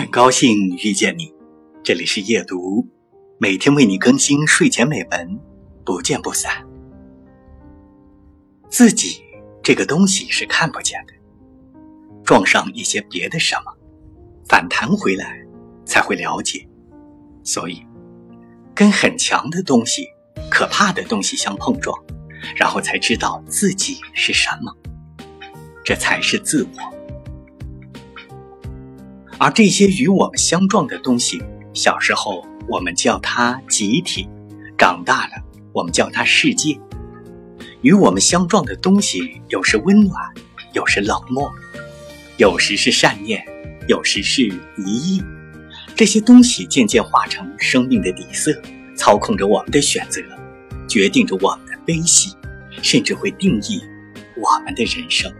很高兴遇见你，这里是夜读，每天为你更新睡前美文，不见不散。自己这个东西是看不见的，撞上一些别的什么，反弹回来才会了解。所以，跟很强的东西、可怕的东西相碰撞，然后才知道自己是什么，这才是自我。而这些与我们相撞的东西，小时候我们叫它集体，长大了我们叫它世界。与我们相撞的东西，有时温暖，有时冷漠，有时是善念，有时是疑义。这些东西渐渐化成生命的底色，操控着我们的选择，决定着我们的悲喜，甚至会定义我们的人生。